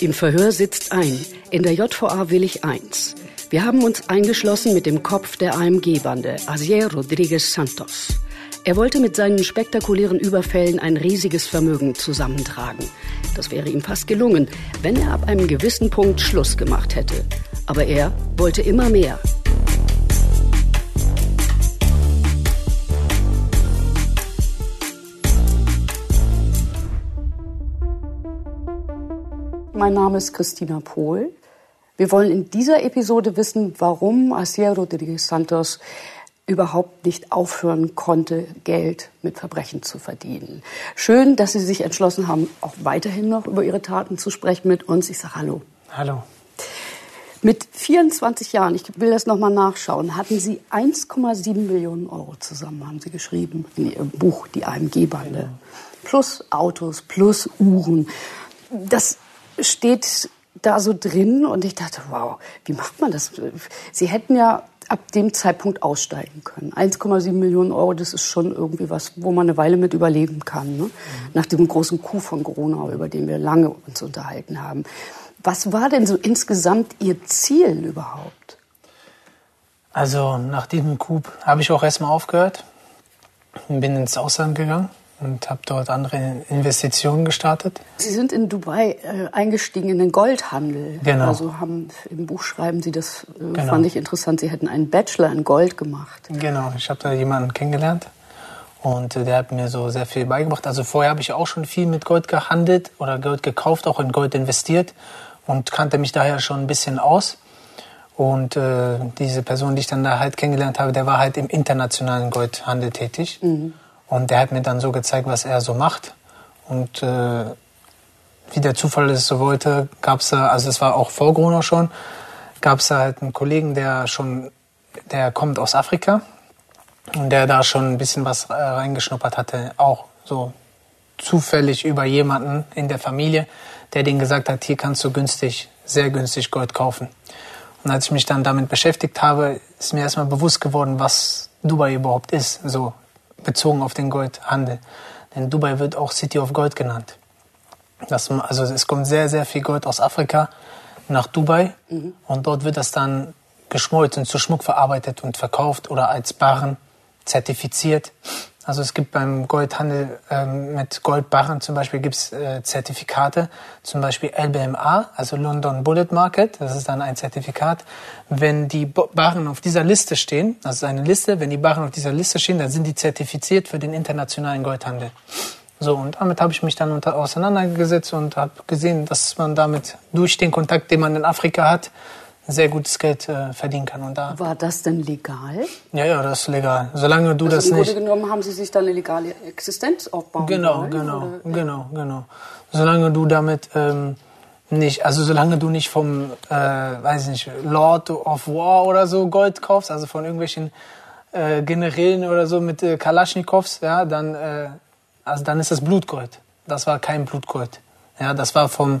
Im Verhör sitzt ein, in der JVA Willig 1. Wir haben uns eingeschlossen mit dem Kopf der AMG-Bande, Asier Rodriguez Santos. Er wollte mit seinen spektakulären Überfällen ein riesiges Vermögen zusammentragen. Das wäre ihm fast gelungen, wenn er ab einem gewissen Punkt Schluss gemacht hätte. Aber er wollte immer mehr. Mein Name ist Christina Pohl. Wir wollen in dieser Episode wissen, warum Asier Rodriguez Santos überhaupt nicht aufhören konnte, Geld mit Verbrechen zu verdienen. Schön, dass Sie sich entschlossen haben, auch weiterhin noch über Ihre Taten zu sprechen mit uns. Ich sage Hallo. Hallo. Mit 24 Jahren, ich will das nochmal nachschauen, hatten Sie 1,7 Millionen Euro zusammen, haben Sie geschrieben in Ihrem Buch Die AMG-Bande. Ja. Plus Autos, plus Uhren. Das steht da so drin und ich dachte, wow, wie macht man das? Sie hätten ja ab dem Zeitpunkt aussteigen können. 1,7 Millionen Euro, das ist schon irgendwie was, wo man eine Weile mit überleben kann. Ne? Mhm. Nach dem großen Coup von Corona, über den wir lange uns unterhalten haben. Was war denn so insgesamt Ihr Ziel überhaupt? Also nach diesem Coup habe ich auch erstmal aufgehört und bin ins Ausland gegangen und habe dort andere Investitionen gestartet. Sie sind in Dubai äh, eingestiegen in den Goldhandel. Genau. Also haben im Buch schreiben Sie das äh, genau. fand ich interessant. Sie hätten einen Bachelor in Gold gemacht. Genau. Ich habe da jemanden kennengelernt und äh, der hat mir so sehr viel beigebracht. Also vorher habe ich auch schon viel mit Gold gehandelt oder Gold gekauft, auch in Gold investiert und kannte mich daher schon ein bisschen aus. Und äh, diese Person, die ich dann da halt kennengelernt habe, der war halt im internationalen Goldhandel tätig. Mhm. Und der hat mir dann so gezeigt, was er so macht. Und äh, wie der Zufall es so wollte, gab es da, also es war auch vor Corona schon, gab es da halt einen Kollegen, der schon, der kommt aus Afrika und der da schon ein bisschen was äh, reingeschnuppert hatte, auch so zufällig über jemanden in der Familie, der denen gesagt hat, hier kannst du günstig, sehr günstig Gold kaufen. Und als ich mich dann damit beschäftigt habe, ist mir erstmal bewusst geworden, was Dubai überhaupt ist. So bezogen auf den Goldhandel. Denn Dubai wird auch City of Gold genannt. Das, also es kommt sehr, sehr viel Gold aus Afrika nach Dubai mhm. und dort wird das dann geschmolzen, zu Schmuck verarbeitet und verkauft oder als Barren zertifiziert. Also es gibt beim Goldhandel ähm, mit Goldbarren zum Beispiel gibt's äh, Zertifikate, zum Beispiel LBMA, also London Bullet Market, das ist dann ein Zertifikat. Wenn die Barren auf dieser Liste stehen, also eine Liste, wenn die Barren auf dieser Liste stehen, dann sind die zertifiziert für den internationalen Goldhandel. So, und damit habe ich mich dann unter, auseinandergesetzt und habe gesehen, dass man damit durch den Kontakt, den man in Afrika hat, sehr gutes Geld äh, verdienen kann. Und da War das denn legal? Ja, ja, das ist legal. Solange du also das im nicht. Im Grunde genommen haben Sie sich da eine legale Existenz aufbauen Genau, wollen, genau, oder? genau, genau. Solange du damit ähm, nicht, also solange du nicht vom, äh, weiß ich nicht, Lord of War oder so Gold kaufst, also von irgendwelchen äh, Generälen oder so mit äh, Kalaschnikows, ja, dann, äh, also dann ist das Blutgold. Das war kein Blutgold. Ja, das war vom,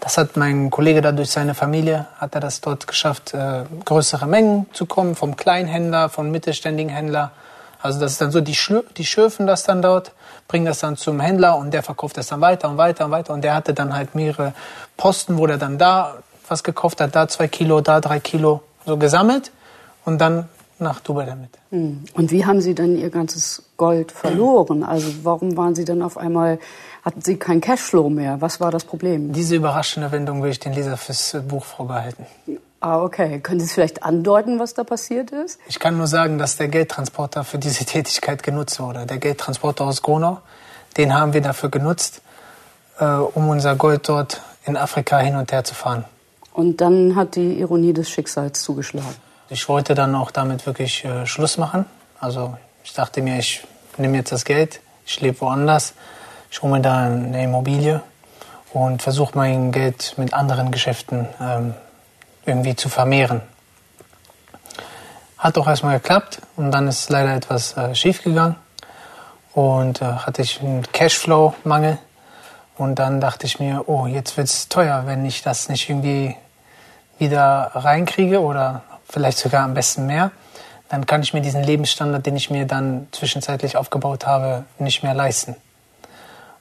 das hat mein Kollege da durch seine Familie, hat er das dort geschafft, äh, größere Mengen zu kommen, vom Kleinhändler, vom mittelständigen Händler. Also das ist dann so, die, Schlü die schürfen das dann dort, bringen das dann zum Händler und der verkauft das dann weiter und weiter und weiter. Und der hatte dann halt mehrere Posten, wo der dann da was gekauft hat, da zwei Kilo, da drei Kilo, so gesammelt und dann nach Dubai damit. Hm. Und wie haben Sie denn Ihr ganzes Gold verloren? Also warum waren Sie dann auf einmal hatten Sie keinen Cashflow mehr. Was war das Problem? Diese überraschende Wendung will ich den Leser fürs Buch vorbehalten. Ah, okay. Können Sie es vielleicht andeuten, was da passiert ist? Ich kann nur sagen, dass der Geldtransporter für diese Tätigkeit genutzt wurde. Der Geldtransporter aus Gronau, den haben wir dafür genutzt, äh, um unser Gold dort in Afrika hin und her zu fahren. Und dann hat die Ironie des Schicksals zugeschlagen. Ich wollte dann auch damit wirklich äh, Schluss machen. Also ich dachte mir, ich nehme jetzt das Geld, ich lebe woanders ich hole mir da eine Immobilie und versuche mein Geld mit anderen Geschäften ähm, irgendwie zu vermehren. Hat auch erstmal geklappt und dann ist leider etwas äh, schief gegangen und äh, hatte ich einen Cashflow-Mangel und dann dachte ich mir, oh, jetzt wird es teuer, wenn ich das nicht irgendwie wieder reinkriege oder vielleicht sogar am besten mehr, dann kann ich mir diesen Lebensstandard, den ich mir dann zwischenzeitlich aufgebaut habe, nicht mehr leisten.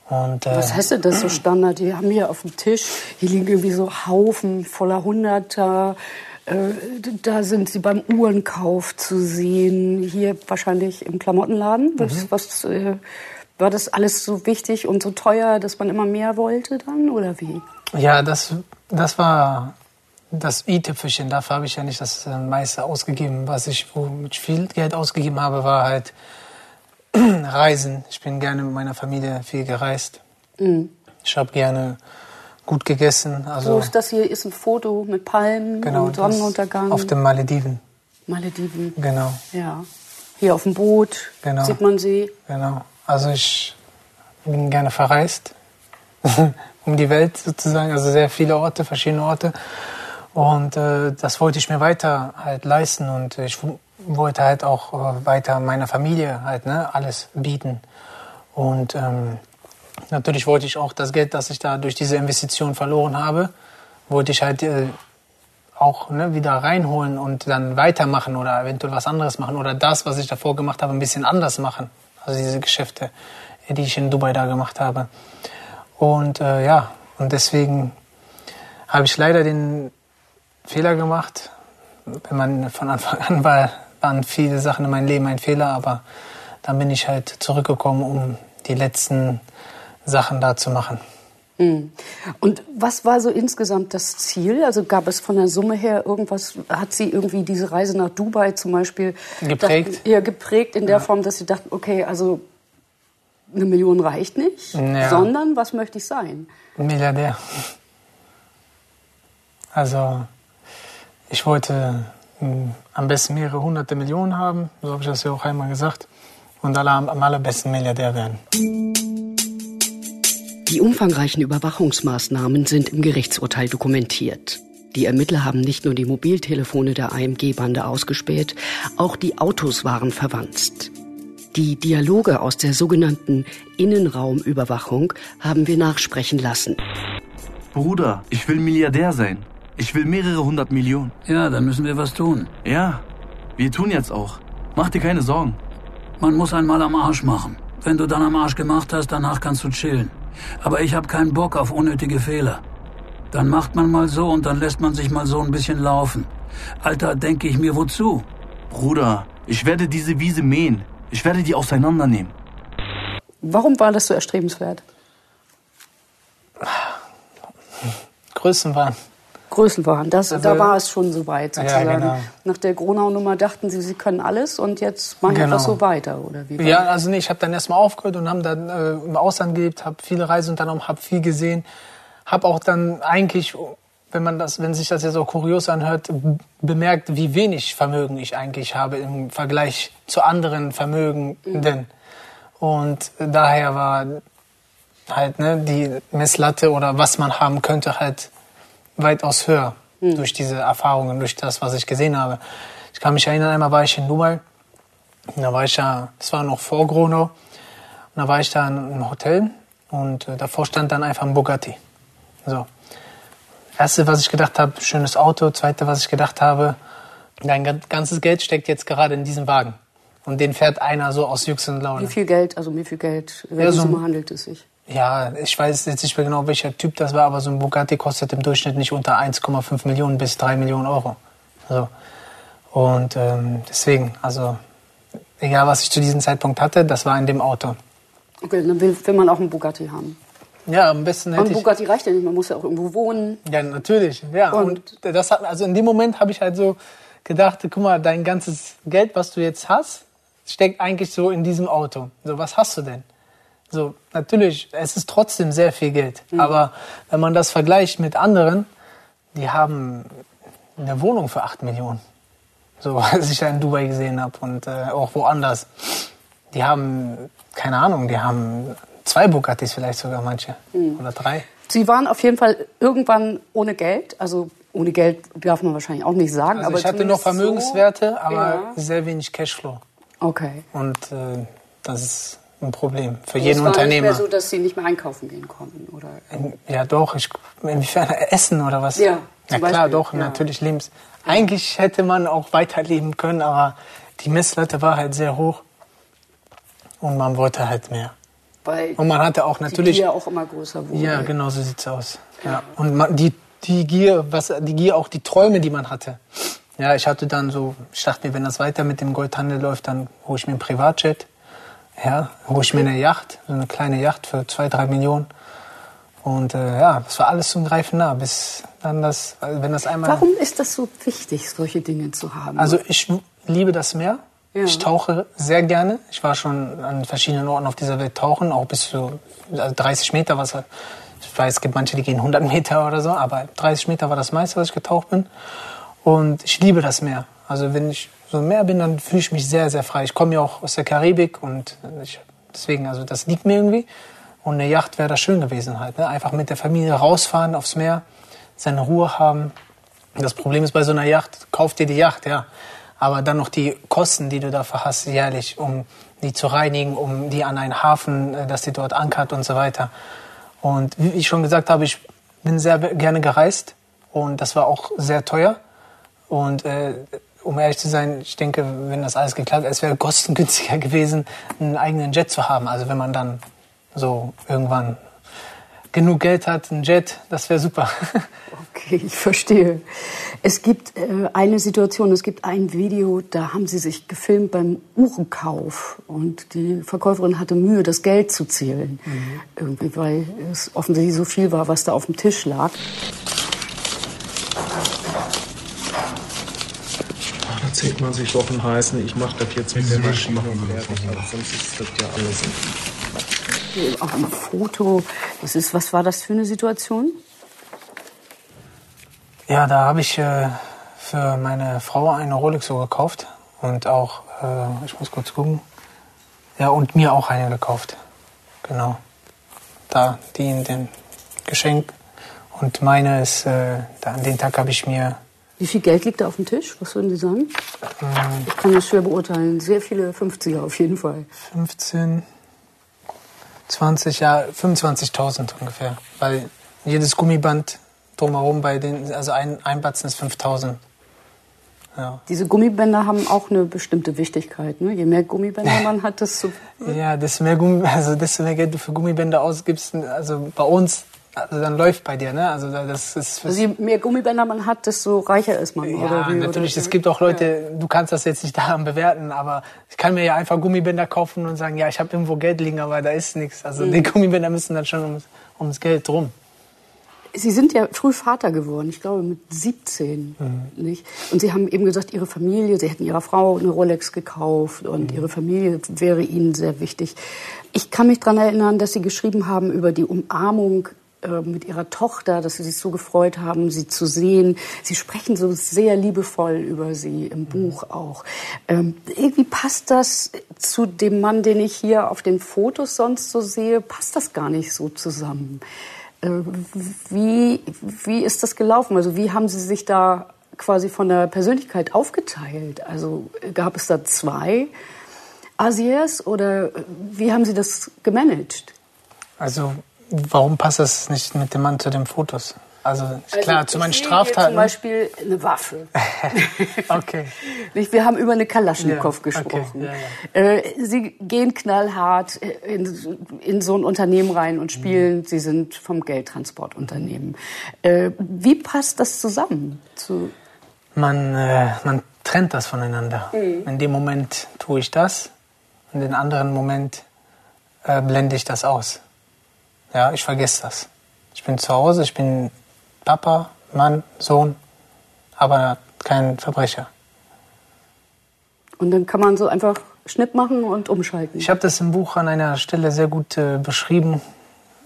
Und, äh, Was heißt denn das so Standard? Die haben hier auf dem Tisch, hier liegen irgendwie so Haufen voller Hunderter. Äh, da sind sie beim Uhrenkauf zu sehen. Hier wahrscheinlich im Klamottenladen. Was, Mhm. was äh, war das alles so wichtig und so teuer, dass man immer mehr wollte dann oder wie? Ja, das, das war das i-Tüpfelchen. Dafür habe ich ja nicht das äh, meiste ausgegeben. Was ich, womit ich viel Geld ausgegeben habe, war halt Reisen. Ich bin gerne mit meiner Familie viel gereist. Ich habe gerne gut gegessen. So Also ist das hier ist ein Foto mit Palmen genau, und Sonnenuntergang. auf den Malediven. Malediven. Genau, Ja. Hier auf dem Boot Genau. sieht man sie. genau. Also ich bin gerne verreist um die Welt sozusagen, also sehr viele Orte, verschiedene Orte. Und äh, das wollte ich mir weiter halt leisten und ich wollte halt auch äh, weiter meiner Familie halt ne, alles bieten. Und ähm, natürlich wollte ich auch das Geld, das ich da durch diese Investition verloren habe, wollte ich halt äh, auch ne, wieder reinholen und dann weitermachen oder eventuell was anderes machen oder das, was ich davor gemacht habe, ein bisschen anders machen. Also diese Geschäfte, die ich in Dubai da gemacht habe. Und äh, ja, und deswegen habe ich leider den Fehler gemacht. Wenn man von Anfang an war, waren viele Sachen in meinem Leben ein Fehler, aber dann bin ich halt zurückgekommen, um die letzten Sachen da zu machen. Mhm. Und was war so insgesamt das Ziel? Also gab es von der Summe her irgendwas, hat sie irgendwie diese Reise nach Dubai zum Beispiel Geprägt? Dachten, ja, geprägt in der Form, dass sie dachten, okay, also eine Million reicht nicht, Ja. sondern was möchte ich sein? Milliardär. Also, ich wollte mh, am besten mehrere hunderte Millionen haben, so habe ich das ja auch einmal gesagt, und alle am, am allerbesten Milliardär werden. Die umfangreichen Überwachungsmaßnahmen sind im Gerichtsurteil dokumentiert. Die Ermittler haben nicht nur die Mobiltelefone der AMG-Bande ausgespäht, auch die Autos waren verwanzt. Die Dialoge aus der sogenannten Innenraumüberwachung haben wir nachsprechen lassen. Bruder, ich will Milliardär sein. Ich will mehrere hundert Millionen. Ja, dann müssen wir was tun. Ja, wir tun jetzt auch. Mach dir keine Sorgen. Man muss einmal am Arsch machen. Wenn du dann am Arsch gemacht hast, danach kannst du chillen. Aber ich habe keinen Bock auf unnötige Fehler. Dann macht man mal so und dann lässt man sich mal so ein bisschen laufen. Alter, denke ich mir, wozu? Bruder, ich werde diese Wiese mähen. Ich werde die auseinandernehmen. Warum war das so erstrebenswert? Größenwahn. Größenwahn, das, Also- da war es schon so weit Ja, sozusagen. genau. Nach der Gronau-Nummer dachten sie, sie können alles und jetzt machen wir Genau. einfach so weiter, oder wie? Ja, das? also nee, ich habe dann erstmal aufgehört und habe dann äh, im Ausland gelebt, habe viele Reisen unternommen, habe viel gesehen, habe auch dann eigentlich, wenn man das, wenn sich das jetzt so kurios anhört, bemerkt, wie wenig Vermögen ich eigentlich habe im Vergleich zu anderen Vermögenden. Und daher war halt ne, die Messlatte oder was man haben könnte halt weitaus höher durch diese Erfahrungen, durch das, was ich gesehen habe. Ich kann mich erinnern, einmal war ich in Dubai da war ich ja, das war noch vor Gronau, und da war ich da in einem Hotel und äh, davor stand dann einfach ein Bugatti. So. Erste, was ich gedacht habe, schönes Auto. Zweite, was ich gedacht habe, dein ga- ganzes Geld steckt jetzt gerade in diesem Wagen. Und den fährt einer so aus Jux und Laune. Wie viel Geld, also wie viel Geld, welche Ja, so- Summe handelt es sich? Ja, ich weiß jetzt nicht mehr genau, welcher Typ das war, aber so ein Bugatti kostet im Durchschnitt nicht unter 1,5 Millionen bis 3 Millionen Euro. So. Und ähm, deswegen, also egal was ich zu diesem Zeitpunkt hatte, das war in dem Auto. Okay, dann will, will man auch einen Bugatti haben. Ja, am besten hätte ein ich... Bugatti reicht ja nicht, man muss ja auch irgendwo wohnen. Ja, natürlich. Ja, und, Und- das hat, also in dem Moment habe ich halt so gedacht, guck mal, dein ganzes Geld, was du jetzt hast, steckt eigentlich so in diesem Auto. So, was hast du denn? So, natürlich, es ist trotzdem sehr viel Geld. Aber wenn man das vergleicht mit anderen, die haben eine Wohnung für 8 Millionen. So, was ich da in Dubai gesehen habe und äh, auch woanders. Die haben, keine Ahnung, die haben zwei Bugattis vielleicht sogar manche. Oder drei. Sie waren auf jeden Fall irgendwann ohne Geld. Also ohne Geld darf man wahrscheinlich auch nicht sagen. Also aber ich hatte noch Vermögenswerte, so, aber Ja. sehr wenig Cashflow. Okay. Und äh, das ist ein Problem für jeden es war Unternehmer. nicht mehr so, dass Sie nicht mehr einkaufen gehen konnten, oder? Ja, doch. Ich, inwiefern Essen oder was? Ja, ja zum klar, Beispiel, doch. ja. Natürlich Lebens. Eigentlich hätte man auch weiterleben können, aber die Messlatte war halt sehr hoch und man wollte halt mehr. Weil Und man hatte auch natürlich. die Gier auch immer größer wurde. Ja, genau so sieht's aus. Ja. Und man, die, die Gier, was, die Gier, auch die Träume, die man hatte. Ja, ich hatte dann so, ich dachte mir, wenn das weiter mit dem Goldhandel läuft, dann hole ich mir einen Privatjet. Ja, hole ich mir eine Yacht, eine kleine Yacht für zwei, drei Millionen. Und äh, ja, das war alles zum Greifen nah, bis dann das, also wenn das einmal. Warum ist das so wichtig, solche Dinge zu haben? Also ich liebe das Meer. Ja. Ich tauche sehr gerne. Ich war schon an verschiedenen Orten auf dieser Welt tauchen, auch bis zu also 30 Meter Wasser. Ich weiß, es gibt manche, die gehen 100 Meter oder so, aber 30 Meter war das meiste, was ich getaucht bin. Und ich liebe das Meer. Also wenn ich im Meer bin, dann fühle ich mich sehr, sehr frei. Ich komme ja auch aus der Karibik und ich, deswegen, also das liegt mir irgendwie. Und eine Yacht wäre da schön gewesen halt. Ne? Einfach mit der Familie rausfahren aufs Meer, seine Ruhe haben. Das Problem ist bei so einer Yacht, kauf dir die Yacht, ja. Aber dann noch die Kosten, die du dafür hast, jährlich, um die zu reinigen, um die an einen Hafen, äh, dass die dort ankert und so weiter. Und wie ich schon gesagt habe, ich bin sehr gerne gereist und das war auch sehr teuer. Und äh, um ehrlich zu sein, ich denke, wenn das alles geklappt hätte, es wäre kostengünstiger gewesen, einen eigenen Jet zu haben. Also wenn man dann so irgendwann genug Geld hat, einen Jet, das wäre super. Okay, ich verstehe. Es gibt äh, eine Situation, es gibt ein Video, da haben sie sich gefilmt beim Uhrenkauf und die Verkäuferin hatte Mühe, das Geld zu zählen. Irgendwie, weil es offensichtlich so viel war, was da auf dem Tisch lag. Da zählt man sich Wochen heißen, ich mache das jetzt mit der Maschine und fertig, sonst ist das ja alles. Auch ein Foto. Das ist, was war das für eine Situation? Ja, da habe ich äh, für meine Frau eine Rolex so gekauft und auch, äh, ich muss kurz gucken, ja und mir auch eine gekauft, genau. Da die in den Geschenk und meine ist, äh, da, an den Tag habe ich mir Wie viel Geld liegt da auf dem Tisch? Was würden Sie sagen? Ich kann das schwer beurteilen. Sehr viele 50er auf jeden Fall. 15, 20, ja 25.000 ungefähr, weil jedes Gummiband drumherum bei den, also ein, ein Batzen ist 5.000. Ja. Diese Gummibänder haben auch eine bestimmte Wichtigkeit. Ne? Je mehr Gummibänder man hat, desto Ja, desto mehr, Gummi, also desto mehr Geld du für Gummibänder ausgibst, also bei uns, also dann läuft bei dir, ne? Also das ist Also je mehr Gummibänder man hat, desto reicher ist man. ja, oder wie, natürlich. Oder, Es gibt auch Leute, du kannst das jetzt nicht daran bewerten, aber ich kann mir ja einfach Gummibänder kaufen und sagen, ja, ich habe irgendwo Geld liegen, aber da ist nichts. Also Mhm. die Gummibänder müssen dann schon ums, ums Geld drum. Sie sind ja früh Vater geworden, ich glaube mit 17. Nicht? Und Sie haben eben gesagt, Ihre Familie, Sie hätten Ihrer Frau eine Rolex gekauft und Ihre Familie wäre Ihnen sehr wichtig. Ich kann mich daran erinnern, dass Sie geschrieben haben über die Umarmung äh, mit Ihrer Tochter, dass Sie sich so gefreut haben, sie zu sehen. Sie sprechen so sehr liebevoll über sie im Buch auch. Ähm, irgendwie passt das zu dem Mann, den ich hier auf den Fotos sonst so sehe, passt das gar nicht so zusammen. Äh, Wie, wie ist das gelaufen? Also wie haben Sie sich da quasi von der Persönlichkeit aufgeteilt? Also äh, gab es da zwei Asiers oder äh, wie haben Sie das gemanagt? Also warum passt das nicht mit dem Mann zu den Fotos? Also klar, zu meinen hier Zum Straftaten. Beispiel eine Waffe. okay. Wir haben über eine Kalaschnikow Ja, gesprochen. okay, ja, Äh, Sie gehen knallhart in, in so ein Unternehmen rein und spielen. Mhm. Sie sind vom Geldtransportunternehmen. Äh, wie passt das zusammen? Zu, Man, äh, man trennt das voneinander. In dem Moment tue ich das, in den anderen Moment äh, blende ich das aus. Ja, ich vergesse das. Ich bin zu Hause, ich bin Papa, Mann, Sohn, aber kein Verbrecher. und dann kann man so einfach Schnipp machen und umschalten. Ich habe das im Buch an einer Stelle sehr gut äh, beschrieben.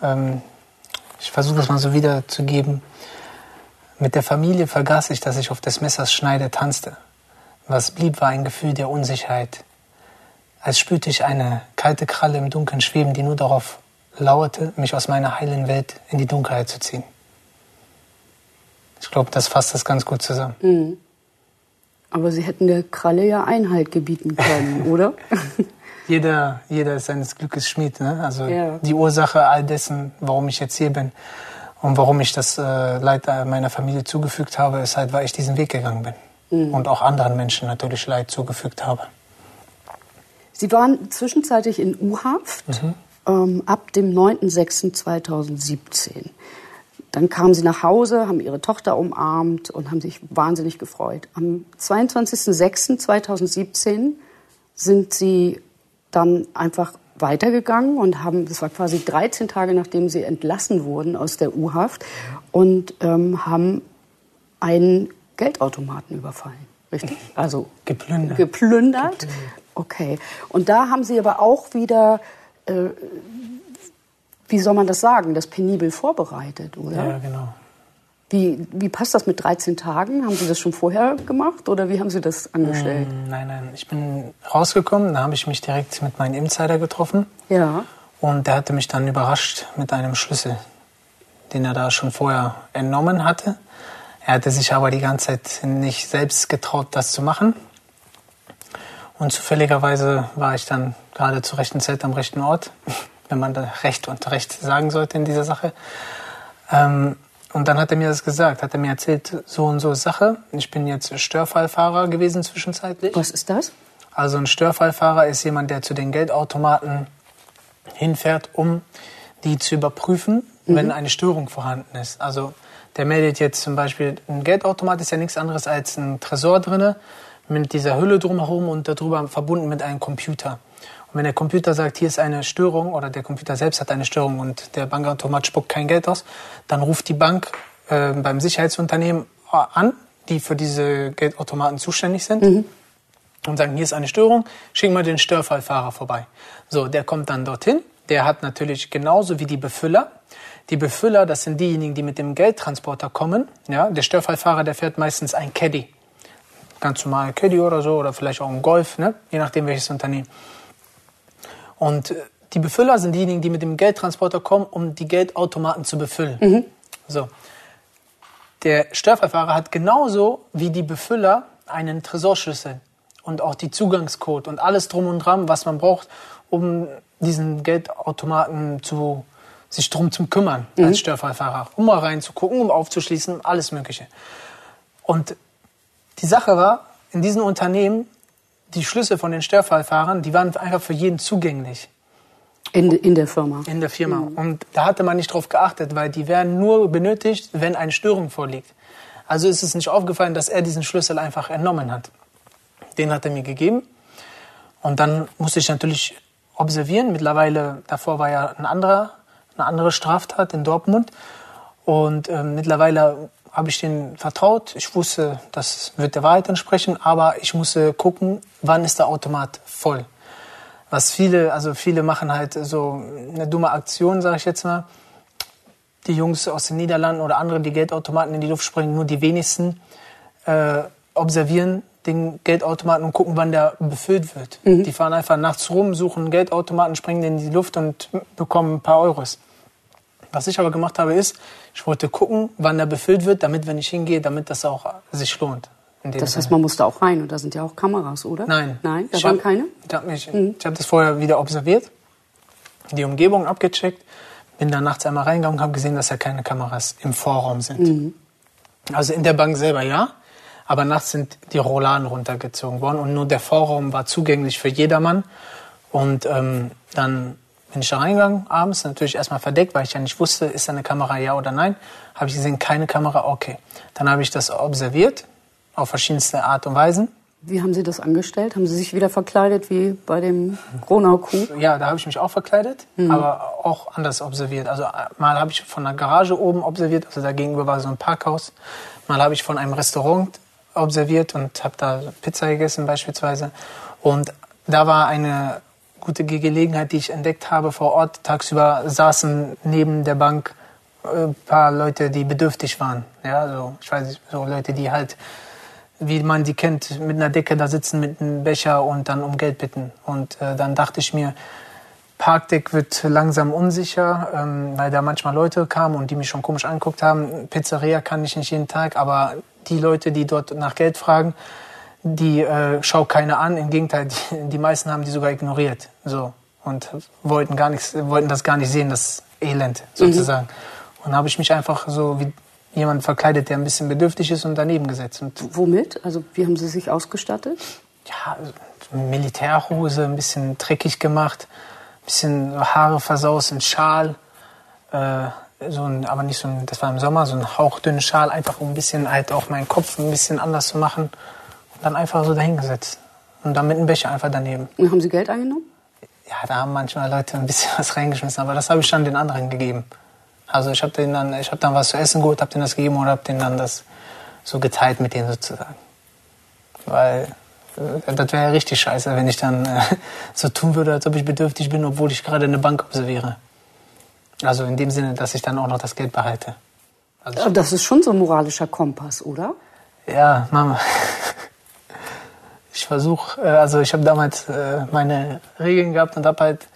Ähm, ich versuche das mal so wiederzugeben. Mit der Familie vergaß ich, dass ich auf des Messers Schneide tanzte. Was blieb, war ein Gefühl der Unsicherheit. Als spürte ich eine kalte Kralle im Dunkeln schweben, die nur darauf lauerte, mich aus meiner heilen Welt in die Dunkelheit zu ziehen. Ich glaube, das fasst das ganz gut zusammen. Aber Sie hätten der Kralle ja Einhalt gebieten können, oder? Jeder, jeder ist seines Glückes Schmied. Ne? Also Ja. die Ursache all dessen, warum ich jetzt hier bin und warum ich das äh, Leid meiner Familie zugefügt habe, ist halt, weil ich diesen Weg gegangen bin. Und auch anderen Menschen natürlich Leid zugefügt habe. Sie waren zwischenzeitlich in U-Haft. Ähm, ab dem 9.06.2017. Dann kamen sie nach Hause, haben ihre Tochter umarmt und haben sich wahnsinnig gefreut. Am 22.06.2017 sind sie dann einfach weitergegangen und haben, das war quasi 13 Tage nachdem sie entlassen wurden aus der U-Haft und ähm, haben einen Geldautomaten überfallen. Richtig? Also geplündert. geplündert. Geplündert. Okay. Und da haben Sie aber auch wieder, äh, wie soll man das sagen, das penibel vorbereitet, oder? Ja, genau. Wie, wie passt das mit 13 Tagen? Haben Sie das schon vorher gemacht oder wie haben Sie das angestellt? Mm, nein, nein. Ich bin rausgekommen, da habe ich mich direkt mit meinem Insider getroffen. Ja. Und der hatte mich dann überrascht mit einem Schlüssel, den er da schon vorher entnommen hatte. Er hatte sich aber die ganze Zeit nicht selbst getraut, das zu machen. Und zufälligerweise war ich dann gerade zur rechten Zeit am rechten Ort, wenn man da Recht und Recht sagen sollte in dieser Sache. Ähm, und dann hat er mir das gesagt, hat er mir erzählt, so und so Sache. Ich bin jetzt Störfallfahrer gewesen zwischenzeitlich. Was ist das? Also ein Störfallfahrer ist jemand, der zu den Geldautomaten hinfährt, um die zu überprüfen, mhm. wenn eine Störung vorhanden ist. Also der meldet jetzt zum Beispiel, ein Geldautomat ist ja nichts anderes als ein Tresor drinne mit dieser Hülle drumherum und darüber verbunden mit einem Computer. Und wenn der Computer sagt, hier ist eine Störung oder der Computer selbst hat eine Störung und der Bankautomat spuckt kein Geld aus, dann ruft die Bank äh, beim Sicherheitsunternehmen an, die für diese Geldautomaten zuständig sind. Mhm. Und sagen, hier ist eine Störung, schick mal den Störfallfahrer vorbei. So, der kommt dann dorthin. Der hat natürlich genauso wie die Befüller. Die Befüller, das sind diejenigen, die mit dem Geldtransporter kommen. Ja, der Störfallfahrer, der fährt meistens ein Caddy ganz normal Caddy oder so oder vielleicht auch ein Golf, ne? je nachdem welches Unternehmen. Und äh, die Befüller sind diejenigen, die mit dem Geldtransporter kommen, um die Geldautomaten zu befüllen. Mhm. So. Der Störverfahrer hat genauso wie die Befüller einen Tresorschlüssel und auch die Zugangscode und alles drum und dran, was man braucht, um diesen Geldautomaten zu sich drum zu kümmern mhm. als Störfallfahrer, um mal reinzugucken, um aufzuschließen, alles Mögliche. Und die Sache war, in diesen Unternehmen, die Schlüssel von den Störfallfahrern, die waren einfach für jeden zugänglich. In, in der Firma? In der Firma. Mhm. Und da hatte man nicht drauf geachtet, weil die werden nur benötigt, wenn eine Störung vorliegt. Also ist es nicht aufgefallen, dass er diesen Schlüssel einfach entnommen hat. Den hat er mir gegeben. Und dann musste ich natürlich observieren. Mittlerweile, davor war ja ein anderer, eine andere Straftat in Dortmund. Und äh, mittlerweile habe ich denen vertraut. Ich wusste, das wird der Wahrheit entsprechen, aber ich musste gucken, wann ist der Automat voll. Was viele, also viele machen halt so eine dumme Aktion, sage ich jetzt mal. Die Jungs aus den Niederlanden oder andere, die Geldautomaten in die Luft springen, nur die wenigsten äh, observieren den Geldautomaten und gucken, wann der befüllt wird. Mhm. Die fahren einfach nachts rum, suchen einen Geldautomaten, springen in die Luft und bekommen ein paar Euros. Was ich aber gemacht habe, ist, ich wollte gucken, wann er befüllt wird, damit, wenn ich hingehe, damit das auch sich lohnt. Das heißt, man muss da auch rein und da sind ja auch Kameras, oder? Nein. Nein, da ich waren hab, keine? Ich habe mhm. hab das vorher wieder observiert, die Umgebung abgecheckt, bin dann nachts einmal reingegangen und habe gesehen, dass ja keine Kameras im Vorraum sind. Mhm. Also in der Bank selber ja, aber nachts sind die Rolladen runtergezogen worden und nur der Vorraum war zugänglich für jedermann. Und ähm, dann bin ich da reingegangen, abends, natürlich erstmal verdeckt, weil ich ja nicht wusste, ist da eine Kamera ja oder nein. Habe ich gesehen, keine Kamera, okay. Dann habe ich das observiert, auf verschiedenste Art und Weisen. Wie haben Sie das angestellt? Haben Sie sich wieder verkleidet wie bei dem Gronau-Coup? Ja, da habe ich mich auch verkleidet, mhm. aber auch anders observiert. Also mal habe ich von der Garage oben observiert, also da gegenüber war so ein Parkhaus. Mal habe ich von einem Restaurant observiert und habe da Pizza gegessen beispielsweise. Und da war eine gute Gelegenheit, die ich entdeckt habe vor Ort. Tagsüber saßen neben der Bank ein äh, paar Leute, die bedürftig waren. Ja, so, ich weiß nicht, so Leute, die halt, wie man die kennt, mit einer Decke da sitzen mit einem Becher und dann um Geld bitten. Und äh, dann dachte ich mir, Parkdeck wird langsam unsicher, ähm, weil da manchmal Leute kamen und die mich schon komisch angeguckt haben. Pizzeria kann ich nicht jeden Tag, aber die Leute, die dort nach Geld fragen, die äh, schau keiner an. Im Gegenteil, die, die meisten haben die sogar ignoriert. So. Und wollten, gar nichts, wollten das gar nicht sehen, das Elend sozusagen. Mhm. Und habe ich mich einfach so wie jemand verkleidet, der ein bisschen bedürftig ist und daneben gesetzt. Und Womit? Also wie haben Sie sich ausgestattet? Ja, Militärhose, ein bisschen dreckig gemacht, bisschen Haare versaust, ein Schal, äh, so ein, aber nicht so ein, das war im Sommer, so ein hauchdünnen Schal, einfach um ein bisschen halt auch meinen Kopf ein bisschen anders zu machen. Dann einfach so dahingesetzt. Und dann mit einem Becher einfach daneben. Und haben Sie Geld eingenommen? Ja, da haben manchmal Leute ein bisschen was reingeschmissen, aber das habe ich dann den anderen gegeben. Also ich habe denen dann, ich habe dann was zu essen geholt, habe denen das gegeben oder habe denen dann das so geteilt mit denen sozusagen. Weil äh, das wäre ja richtig scheiße, wenn ich dann äh, so tun würde, als ob ich bedürftig bin, obwohl ich gerade eine Bank observiere. Also in dem Sinne, dass ich dann auch noch das Geld behalte. Also Das ist schon so ein moralischer Kompass, oder? ja, Mama. Ich versuche, also ich habe damals äh, meine Regeln gehabt und habe halt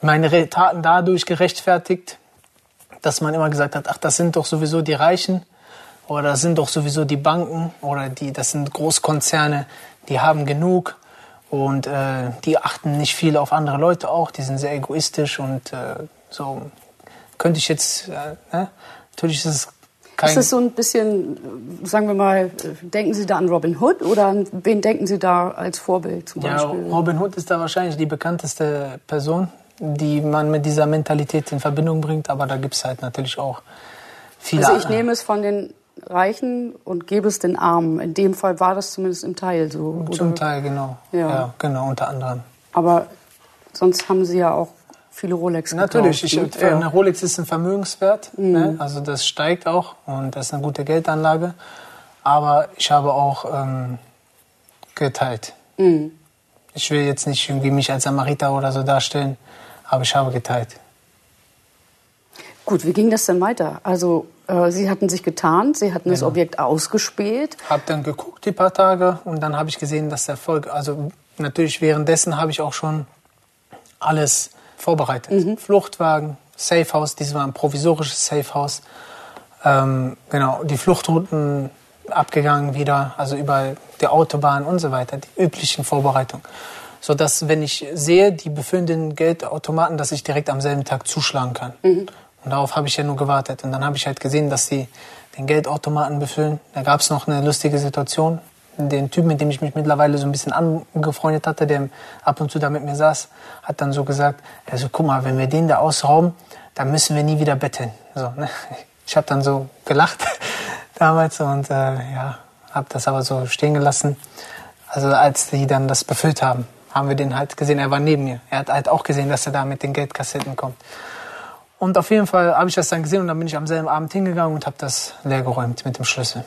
meine Taten dadurch gerechtfertigt, dass man immer gesagt hat, ach, das sind doch sowieso die Reichen oder das sind doch sowieso die Banken oder die, das sind Großkonzerne, die haben genug und äh, die achten nicht viel auf andere Leute auch, die sind sehr egoistisch und äh, so könnte ich jetzt, äh, ne? natürlich ist es kein... Ist das so ein bisschen, äh, sagen wir mal, äh, denken Sie da an Robin Hood oder an wen denken Sie da als Vorbild zum Ja, Beispiel? Robin Hood ist da wahrscheinlich die bekannteste Person, die man mit dieser Mentalität in Verbindung bringt, aber da gibt es halt natürlich auch viele Also ich andere. nehme es von den Reichen und gebe es den Armen. In dem Fall war das zumindest im Teil so. Zum oder? Teil, genau. Ja. Ja. genau, unter anderem. Aber sonst haben Sie ja auch viele Rolex Natürlich, ich, gekauft. ne? eine Rolex ist ein Vermögenswert, Mhm. ne? also das steigt auch und das ist eine gute Geldanlage. Aber ich habe auch ähm, geteilt. Mhm. Ich will jetzt nicht irgendwie mich als Samariter oder so darstellen, aber ich habe geteilt. Gut, wie ging das denn weiter? Also äh, Sie hatten sich getarnt, Sie hatten das Genau. Objekt ausgespäht. Habe dann geguckt die paar Tage und dann habe ich gesehen, dass der Erfolg, also natürlich währenddessen habe ich auch schon alles vorbereitet. Fluchtwagen, Safehouse, dieses war ein provisorisches Safehouse. Ähm, genau, die Fluchtrouten abgegangen wieder, also über die Autobahn und so weiter, die üblichen Vorbereitungen. Sodass, wenn ich sehe, die befinden Geldautomaten, dass ich direkt am selben Tag zuschlagen kann. Und darauf habe ich ja nur gewartet. Und dann habe ich halt gesehen, dass sie den Geldautomaten befüllen. Da gab es noch eine lustige Situation. Den Typ, mit dem ich mich mittlerweile so ein bisschen angefreundet hatte, der ab und zu da mit mir saß, hat dann so gesagt, also guck mal, wenn wir den da ausrauben, dann müssen wir nie wieder betteln. So, ne? Ich habe dann so gelacht damals und äh, ja, habe das aber so stehen gelassen. Also als die dann das befüllt haben, haben wir den halt gesehen, er war neben mir. Er hat halt auch gesehen, dass er da mit den Geldkassetten kommt. Und auf jeden Fall habe ich das dann gesehen und dann bin ich am selben Abend hingegangen und habe das leergeräumt mit dem Schlüssel.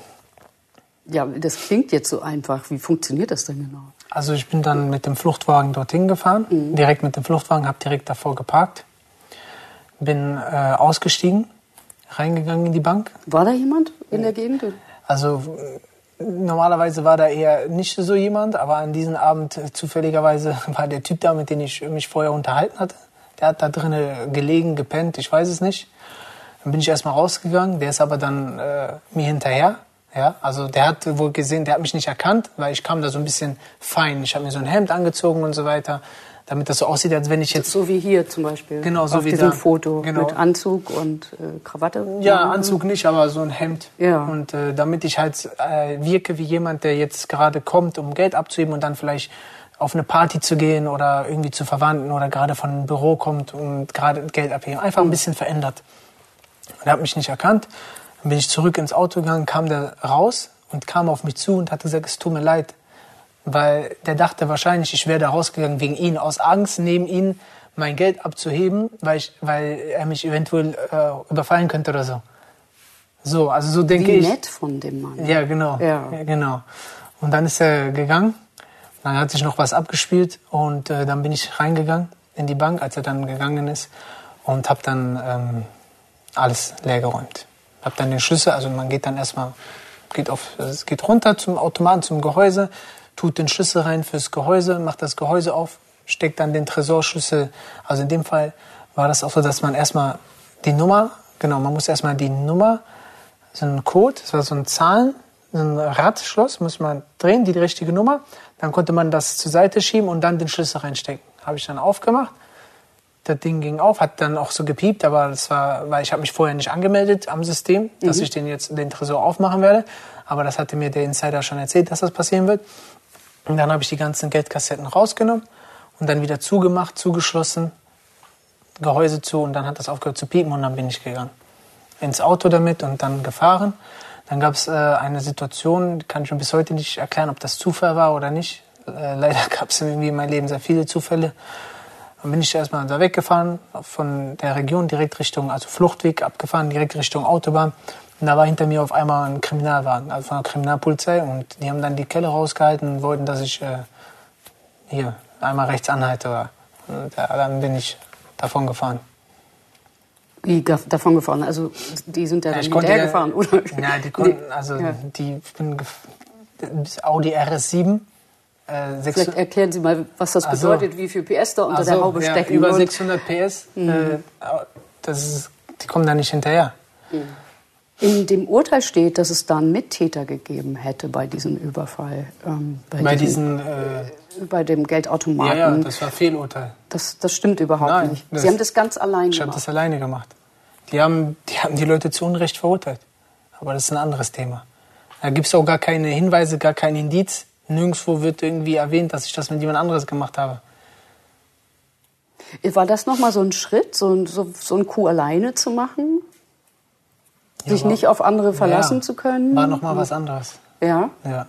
Ja, das klingt jetzt so einfach. Wie funktioniert das denn genau? Also ich bin dann mit dem Fluchtwagen dorthin gefahren, direkt mit dem Fluchtwagen, habe direkt davor geparkt, bin äh, ausgestiegen, reingegangen in die Bank. War da jemand in der Gegend? Also äh, normalerweise war da eher nicht so jemand, aber an diesem Abend äh, zufälligerweise war der Typ da, mit dem ich mich vorher unterhalten hatte. Der hat da drinnen gelegen, gepennt, ich weiß es nicht. Dann bin ich erstmal rausgegangen, der ist aber dann äh, mir hinterher. Ja, also der hat wohl gesehen, der hat mich nicht erkannt, weil ich kam da so ein bisschen fein. Ich habe mir so ein Hemd angezogen und so weiter, damit das so aussieht, als wenn ich jetzt So wie hier zum Beispiel. Genau, so auf wie diesem da. Foto Genau. mit Anzug und äh, Krawatte. Ja, Anzug nicht, aber so ein Hemd. Ja. Und äh, damit ich halt äh, wirke wie jemand, der jetzt gerade kommt, um Geld abzuheben und dann vielleicht auf eine Party zu gehen oder irgendwie zu Verwandten oder gerade von einem Büro kommt und gerade Geld abheben. Einfach ein bisschen verändert. Und er hat mich nicht erkannt. Dann bin ich zurück ins Auto gegangen, kam der raus und kam auf mich zu und hat gesagt, es tut mir leid. Weil der dachte wahrscheinlich, ich wäre da rausgegangen wegen ihn, aus Angst, neben ihn mein Geld abzuheben, weil, ich, weil er mich eventuell äh, überfallen könnte oder so. So, also so denke Wie ich. nett von dem Mann. Ja, genau. Ja. genau. Und dann ist er gegangen. Dann hat sich noch was abgespielt und äh, dann bin ich reingegangen in die Bank, als er dann gegangen ist und habe dann ähm, alles leergeräumt. Hab dann den Schlüssel, also man geht dann erstmal, geht auf, es geht runter zum Automaten, zum Gehäuse, tut den Schlüssel rein fürs Gehäuse, macht das Gehäuse auf, steckt dann den Tresorschlüssel. Also in dem Fall war das auch so, dass man erstmal die Nummer, genau, man muss erstmal die Nummer, so einen Code, das war so ein Zahlen, so ein Radschloss, muss man drehen, die richtige Nummer. Dann konnte man das zur Seite schieben und dann den Schlüssel reinstecken. Habe ich dann aufgemacht. Das Ding ging auf, hat dann auch so gepiept, aber das war, weil ich habe mich vorher nicht angemeldet am System, dass ich den jetzt den Tresor aufmachen werde. Aber das hatte mir der Insider schon erzählt, dass das passieren wird. Und dann habe ich die ganzen Geldkassetten rausgenommen und dann wieder zugemacht, zugeschlossen Gehäuse zu und dann hat das aufgehört zu piepen und dann bin ich gegangen. Ins Auto damit und dann gefahren. Dann gab es äh, eine Situation, kann ich mir bis heute nicht erklären, ob das Zufall war oder nicht. Äh, leider gab es irgendwie in meinem Leben sehr viele Zufälle. Dann bin ich erstmal da weggefahren, von der Region direkt Richtung, also Fluchtweg abgefahren, direkt Richtung Autobahn. Und da war hinter mir auf einmal ein Kriminalwagen, also von der Kriminalpolizei. Und die haben dann die Kelle rausgehalten und wollten, dass ich äh, hier einmal rechts anhalte. Und äh, dann bin ich davon gefahren. Wie davon gefahren? Also die sind ja, Ja, dann hinterher ja- gefahren, oder? Ja, die konnten, also Ja. die, ich bin Audi RS7. Äh, Vielleicht erklären Sie mal, was das Ach so. bedeutet, wie viel PS da unter Ach der Haube ja, stecken. Über und- 600 PS. Äh, das ist, die kommen da nicht hinterher. In dem Urteil steht, dass es da einen Mittäter gegeben hätte bei diesem Überfall. Ähm, Bei diesen, äh, bei dem ja, Geldautomaten. ja, das war Fehlurteil. das, das stimmt überhaupt Nein, nicht. Sie haben das ganz allein Ich habe gemacht. das alleine gemacht. Die haben, die haben die Leute zu Unrecht verurteilt. Aber das ist ein anderes Thema. Da gibt es auch gar keine Hinweise, gar kein Indiz. Nirgendwo wird irgendwie erwähnt, dass ich das mit jemand anderes gemacht habe. War das nochmal so ein Schritt, so, ein- so, so ein Coup alleine zu machen? Sich war- nicht auf andere verlassen Ja, zu können? War nochmal was anderes. Ja. Ja.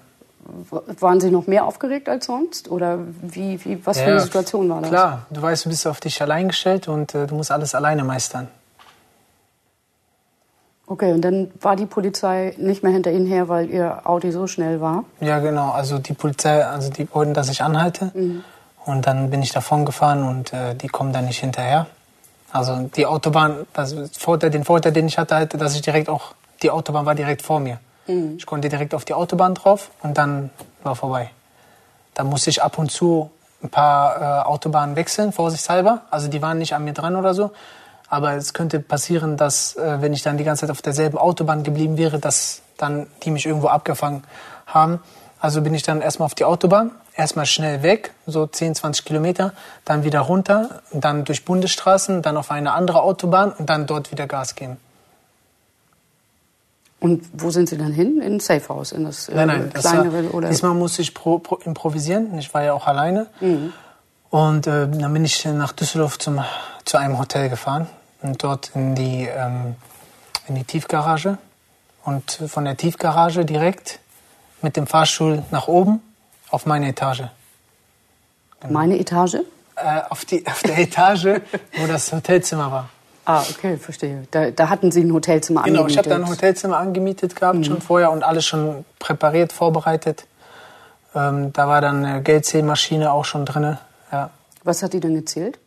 Waren Sie noch mehr aufgeregt als sonst? Oder wie, wie, was für eine Ja, Situation war das? Klar, du weißt, du bist auf dich allein gestellt und äh, du musst alles alleine meistern. Okay, und dann war die Polizei nicht mehr hinter Ihnen her, weil Ihr Audi so schnell war? Ja, genau. Also die Polizei, also die wollten, dass ich anhalte. Und dann bin ich davon gefahren und äh, die kommen dann nicht hinterher. Also die Autobahn, das Vorteil, den Vorteil, den ich hatte, halt, dass ich direkt auch, die Autobahn war direkt vor mir. Ich konnte direkt auf die Autobahn drauf und dann war vorbei. Da musste ich ab und zu ein paar äh, Autobahnen wechseln, vorsichtshalber. Also die waren nicht an mir dran oder so. Aber es könnte passieren, dass, äh, wenn ich dann die ganze Zeit auf derselben Autobahn geblieben wäre, dass dann die mich irgendwo abgefangen haben. Also bin ich dann erstmal auf die Autobahn, erstmal schnell weg, so 10, 20 Kilometer, dann wieder runter, dann durch Bundesstraßen, dann auf eine andere Autobahn und dann dort wieder Gas geben. Und wo sind Sie dann hin? In ein Safehouse, in das, äh, Nein, nein, das kleinere war, oder? diesmal musste ich pro, pro, improvisieren. Ich war ja auch alleine. Und äh, dann bin ich nach Düsseldorf zum, zu einem Hotel gefahren und dort in die, ähm, in die Tiefgarage. Und von der Tiefgarage direkt mit dem Fahrstuhl nach oben auf meine Etage. Meine Etage? Äh, auf, die, auf der Etage, wo das Hotelzimmer war. Ah, okay, verstehe. Da, da hatten Sie ein Hotelzimmer Genau, angemietet. ich habe da ein Hotelzimmer angemietet gehabt schon vorher und alles schon präpariert, vorbereitet. Ähm, da war dann eine Geldzählmaschine auch schon drin. Ja. Was hat die denn gezählt?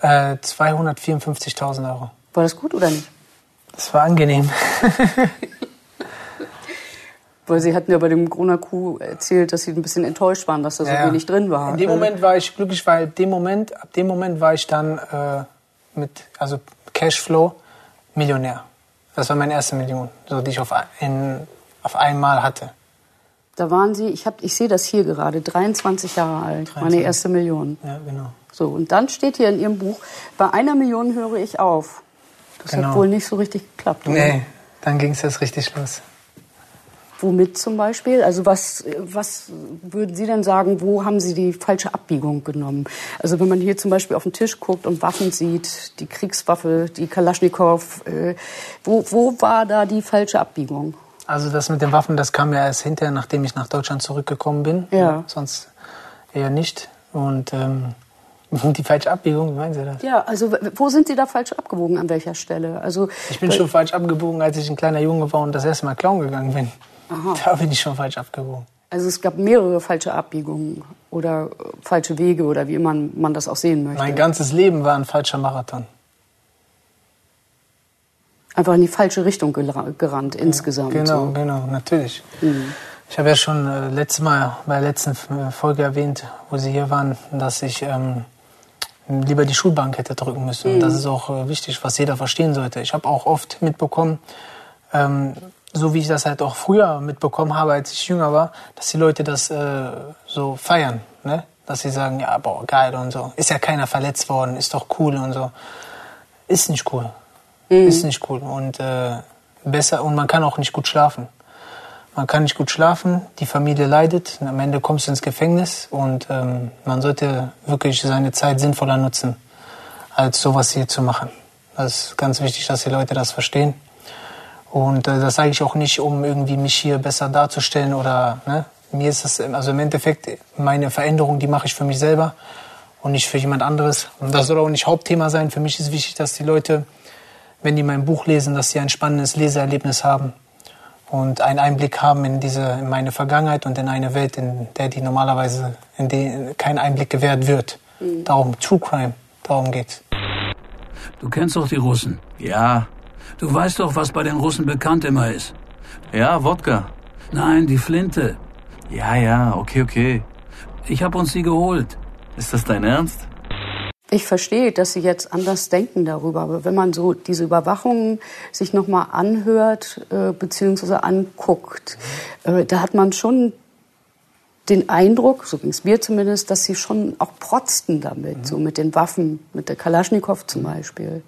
Äh, 254.000 Euro. War das gut oder nicht? Das war angenehm. Weil Sie hatten ja bei dem Gruner Kuh erzählt, dass Sie ein bisschen enttäuscht waren, dass da so Ja, wenig drin war. In dem Moment war ich glücklich, weil dem Moment, ab dem Moment war ich dann äh, mit also Cashflow Millionär. Das war meine erste Million, so, die ich auf, ein- auf einmal hatte. Da waren Sie, ich, hab, ich sehe das hier gerade, 23 Jahre alt, meine 23. erste Million. Ja, genau. So, und dann steht hier in Ihrem Buch, bei einer Million höre ich auf. Das hat Genau. wohl nicht so richtig geklappt. oder? Nee, dann ging es jetzt richtig los. Womit zum Beispiel? Also was, was würden Sie denn sagen, wo haben Sie die falsche Abbiegung genommen? Also wenn man hier zum Beispiel auf den Tisch guckt und Waffen sieht, die Kriegswaffe, die Kalaschnikow, äh, wo, wo war da die falsche Abbiegung? Also das mit den Waffen, das kam ja erst hinterher, nachdem ich nach Deutschland zurückgekommen bin. Ja. Sonst eher nicht. Und ähm, die falsche Abbiegung, wie meinen Sie das? Ja, also wo sind Sie da falsch abgewogen, an welcher Stelle? Also Ich bin schon falsch abgebogen, als ich ein kleiner Junge war und das erste Mal klauen gegangen bin. Da bin ich schon falsch abgebogen. Also es gab mehrere falsche Abbiegungen oder äh, falsche Wege oder wie immer man das auch sehen möchte. Mein ganzes Leben war ein falscher Marathon. Einfach in die falsche Richtung gera- gerannt insgesamt. Genau, So. genau, natürlich. Ich habe ja schon äh, letztes Mal bei der letzten Folge erwähnt, wo Sie hier waren, dass ich ähm, lieber die Schulbank hätte drücken müssen. Und das ist auch äh, wichtig, was jeder verstehen sollte. Ich habe auch oft mitbekommen, ähm, so wie ich das halt auch früher mitbekommen habe, als ich jünger war, dass die Leute das äh, so feiern. Ne? Dass sie sagen, ja, boah, geil und so. Ist ja keiner verletzt worden, ist doch cool und so. Ist nicht cool. Ist nicht cool. Und äh, besser und man kann auch nicht gut schlafen. Man kann nicht gut schlafen, die Familie leidet, und am Ende kommst du ins Gefängnis und ähm, man sollte wirklich seine Zeit sinnvoller nutzen. als sowas hier zu machen. Das ist ganz wichtig, dass die Leute das verstehen. Und äh, das sage ich auch nicht, um irgendwie mich hier besser darzustellen oder ne? mir ist das also im Endeffekt meine Veränderung, die mache ich für mich selber und nicht für jemand anderes. Und das soll auch nicht Hauptthema sein. Für mich ist wichtig, dass die Leute, wenn die mein Buch lesen, dass sie ein spannendes Leseerlebnis haben und einen Einblick haben in diese in meine Vergangenheit und in eine Welt, in der die normalerweise in die kein Einblick gewährt wird. Mhm. Darum True Crime, darum geht's. Du kennst doch die Russen. Ja. Du weißt doch, was bei den Russen bekannt immer ist. Ja, Wodka. Nein, die Flinte. Ja, ja, okay, okay. Ich hab uns sie geholt. Ist das dein Ernst? Ich verstehe, dass Sie jetzt anders denken darüber, aber wenn man so diese Überwachung sich nochmal anhört äh, bzw. anguckt, äh, da hat man schon den Eindruck, so ging es mir zumindest, dass sie schon auch protzten damit, mhm. so mit den Waffen, mit der Kalaschnikow zum Beispiel.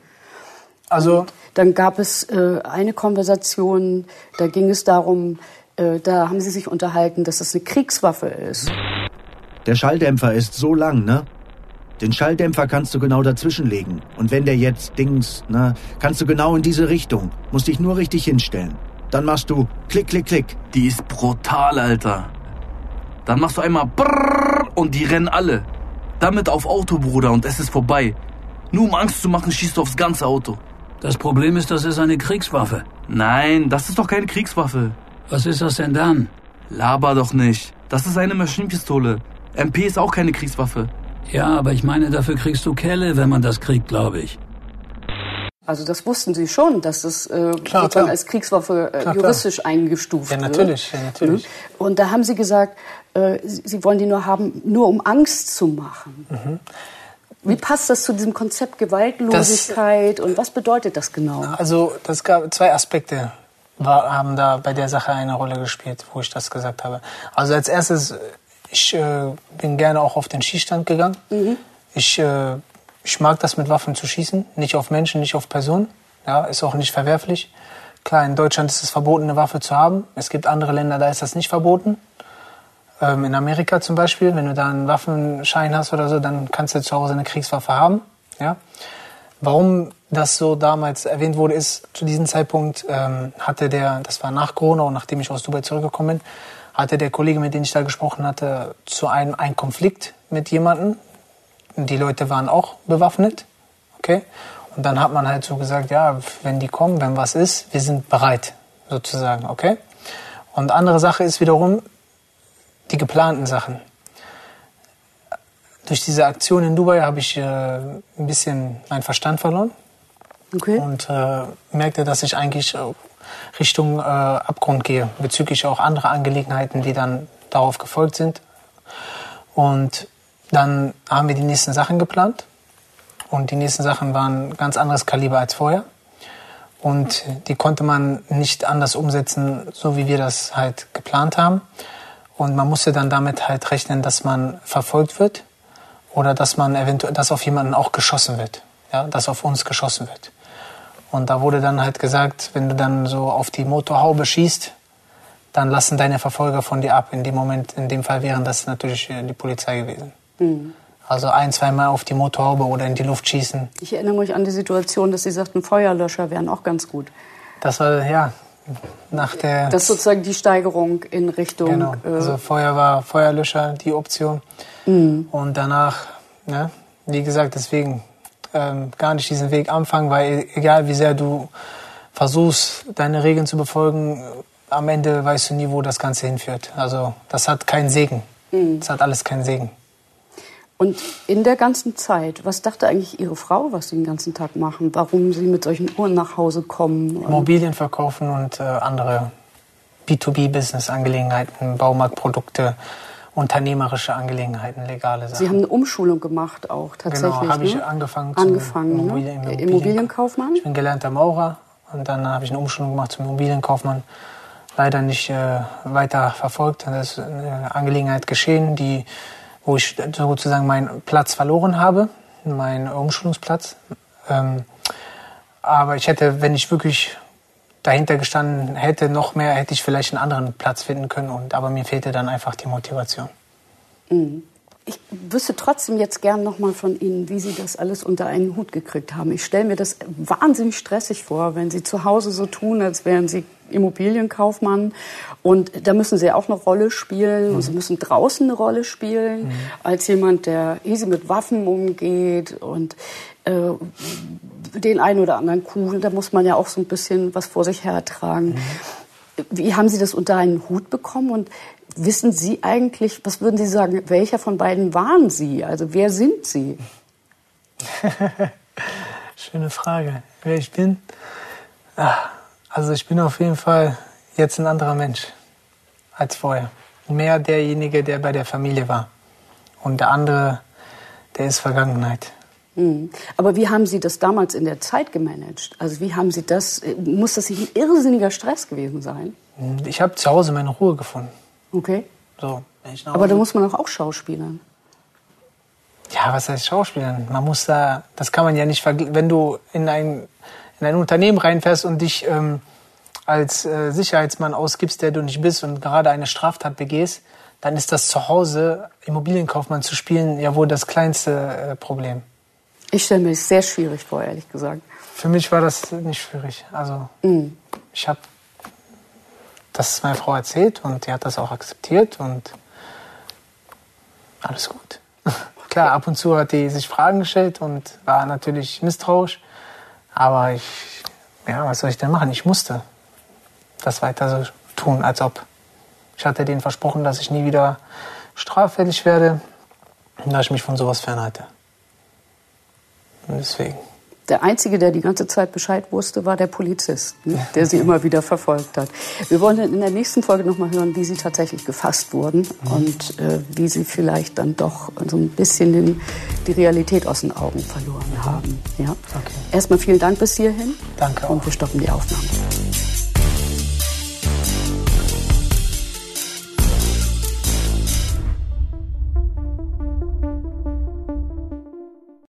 Also Und dann gab es äh, eine Konversation, da ging es darum, äh, da haben sie sich unterhalten, dass das eine Kriegswaffe ist. Der Schalldämpfer ist so lang, ne? Den Schalldämpfer kannst du genau dazwischenlegen. Und wenn der jetzt Dings, ne, kannst du genau in diese Richtung. Musst dich nur richtig hinstellen. Dann machst du Klick, Klick, Klick. Die ist brutal, Alter. Dann machst du einmal Brrrr und die rennen alle. Damit auf Auto, Bruder, und es ist vorbei. Nur um Angst zu machen, schießt du aufs ganze Auto. Das Problem ist, das ist eine Kriegswaffe. Nein, das ist doch keine Kriegswaffe. Was ist das denn dann? Laber doch nicht. Das ist eine Maschinenpistole. MP ist auch keine Kriegswaffe. Ja, aber ich meine, dafür kriegst du Kelle, wenn man das kriegt, glaube ich. Also das wussten Sie schon, dass das äh, klar, klar. als Kriegswaffe äh, klar, juristisch eingestuft wird. Ja, natürlich, wird. ja, natürlich. Mhm. Und da haben Sie gesagt, äh, Sie wollen die nur haben, nur um Angst zu machen. Mhm. Wie passt das zu diesem Konzept Gewaltlosigkeit das, und was bedeutet das genau? Also das gab zwei Aspekte war, haben da bei der Sache eine Rolle gespielt, wo ich das gesagt habe. Also als erstes ich äh, bin gerne auch auf den Schießstand gegangen. Mhm. Ich, äh, ich mag das mit Waffen zu schießen, nicht auf Menschen, nicht auf Personen. Ja, ist auch nicht verwerflich. Klar, in Deutschland ist es verboten, eine Waffe zu haben. Es gibt andere Länder, da ist das nicht verboten. Ähm, in Amerika zum Beispiel, wenn du da einen Waffenschein hast oder so, dann kannst du zu Hause eine Kriegswaffe haben. Ja? Warum das so damals erwähnt wurde, ist, zu diesem Zeitpunkt ähm, hatte der, das war nach Corona und nachdem ich aus Dubai zurückgekommen bin, hatte der Kollege, mit dem ich da gesprochen hatte, zu einem einen Konflikt mit jemandem. Die Leute waren auch bewaffnet. Okay? Und dann hat man halt so gesagt, ja, wenn die kommen, wenn was ist, wir sind bereit, sozusagen, okay? Und andere Sache ist wiederum die geplanten Sachen. Durch diese Aktion in Dubai habe ich äh, ein bisschen meinen Verstand verloren. Okay. Und äh, merkte, dass ich eigentlich Richtung äh, Abgrund gehe, bezüglich auch anderer Angelegenheiten, die dann darauf gefolgt sind. Und dann haben wir die nächsten Sachen geplant. Und die nächsten Sachen waren ganz anderes Kaliber als vorher. Und die konnte man nicht anders umsetzen, so wie wir das halt geplant haben. Und man musste dann damit halt rechnen, dass man verfolgt wird oder dass man eventuell, dass auf jemanden auch geschossen wird. Ja, dass auf uns geschossen wird. Und da wurde dann halt gesagt, wenn du dann so auf die Motorhaube schießt, dann lassen deine Verfolger von dir ab. In dem Moment, in dem Fall wären das natürlich äh, die Polizei gewesen. Mhm. Also ein, zweimal auf die Motorhaube oder in die Luft schießen. Ich erinnere mich an die Situation, dass Sie sagten, Feuerlöscher wären auch ganz gut. Das war, ja, nach der... Das ist sozusagen die Steigerung in Richtung... Genau, äh, also Feuer war Feuerlöscher die Option. Mhm. Und danach, ne, wie gesagt, deswegen ähm, gar nicht diesen Weg anfangen, weil egal wie sehr du versuchst, deine Regeln zu befolgen, am Ende weißt du nie, wo das Ganze hinführt. Also das hat keinen Segen. Mhm. Das hat alles keinen Segen. Und in der ganzen Zeit, was dachte eigentlich Ihre Frau, was Sie den ganzen Tag machen? Warum Sie mit solchen Uhren nach Hause kommen? Immobilien verkaufen und äh, andere B2B-Business-Angelegenheiten, Baumarktprodukte, unternehmerische Angelegenheiten, legale Sachen. Sie haben eine Umschulung gemacht auch tatsächlich. Genau, habe ich ne? angefangen, angefangen zum Immobilien, ne? Immobilien, Immobilienkaufmann. Ich bin gelernter Maurer und dann habe ich eine Umschulung gemacht zum Immobilienkaufmann. Leider nicht äh, weiter verfolgt. Das ist eine Angelegenheit geschehen, die, wo ich sozusagen meinen Platz verloren habe, meinen Umschulungsplatz. Ähm, aber ich hätte, wenn ich wirklich dahinter gestanden hätte, noch mehr, hätte ich vielleicht einen anderen Platz finden können. Und, aber mir fehlte dann einfach die Motivation. Mhm. ich wüsste trotzdem jetzt gern noch mal von Ihnen, wie Sie das alles unter einen Hut gekriegt haben. Ich stelle mir das wahnsinnig stressig vor, wenn Sie zu Hause so tun, als wären Sie Immobilienkaufmann. Und da müssen Sie auch eine Rolle spielen. Mhm. Sie müssen draußen eine Rolle spielen, mhm. als jemand, der easy mit Waffen umgeht und äh, den einen oder anderen Kuh. Da muss man ja auch so ein bisschen was vor sich hertragen. Mhm. Wie haben Sie das unter einen Hut bekommen und Wissen Sie eigentlich, was würden Sie sagen, welcher von beiden waren Sie? Also wer sind Sie? Schöne Frage. Wer ich bin? Ah, also ich bin auf jeden Fall jetzt ein anderer Mensch als vorher. Mehr derjenige, der bei der Familie war. Und der andere, der ist Vergangenheit. Hm. Aber wie haben Sie das damals in der Zeit gemanagt? Also wie haben Sie das, muss das nicht ein irrsinniger Stress gewesen sein? Ich habe zu Hause meine Ruhe gefunden. Okay. So, Aber da muss man doch auch schauspielern. Ja, was heißt Schauspielern? Man muss da, das kann man ja nicht vergleichen. Wenn du in ein, in ein Unternehmen reinfährst und dich ähm, als äh, Sicherheitsmann ausgibst, der du nicht bist und gerade eine Straftat begehst, dann ist das zu Hause, Immobilienkaufmann zu spielen, ja wohl das kleinste äh, Problem. Ich stelle mir das sehr schwierig vor, ehrlich gesagt. Für mich war das nicht schwierig. Also mm. ich habe das ist meine Frau erzählt und die hat das auch akzeptiert und alles gut. Klar, ab und zu hat die sich Fragen gestellt und war natürlich misstrauisch. Aber ich, ja, was soll ich denn machen? Ich musste das weiter so tun, als ob. Ich hatte denen versprochen, dass ich nie wieder straffällig werde und dass ich mich von sowas fernhalte. Und deswegen. Der Einzige, der die ganze Zeit Bescheid wusste, war der Polizist, ne, der sie immer wieder verfolgt hat. Wir wollen in der nächsten Folge noch mal hören, wie sie tatsächlich gefasst wurden mhm. und äh, wie sie vielleicht dann doch so ein bisschen den, die Realität aus den Augen verloren haben. Ja? Okay. Erstmal vielen Dank bis hierhin. Danke. Auch. Und wir stoppen die Aufnahme.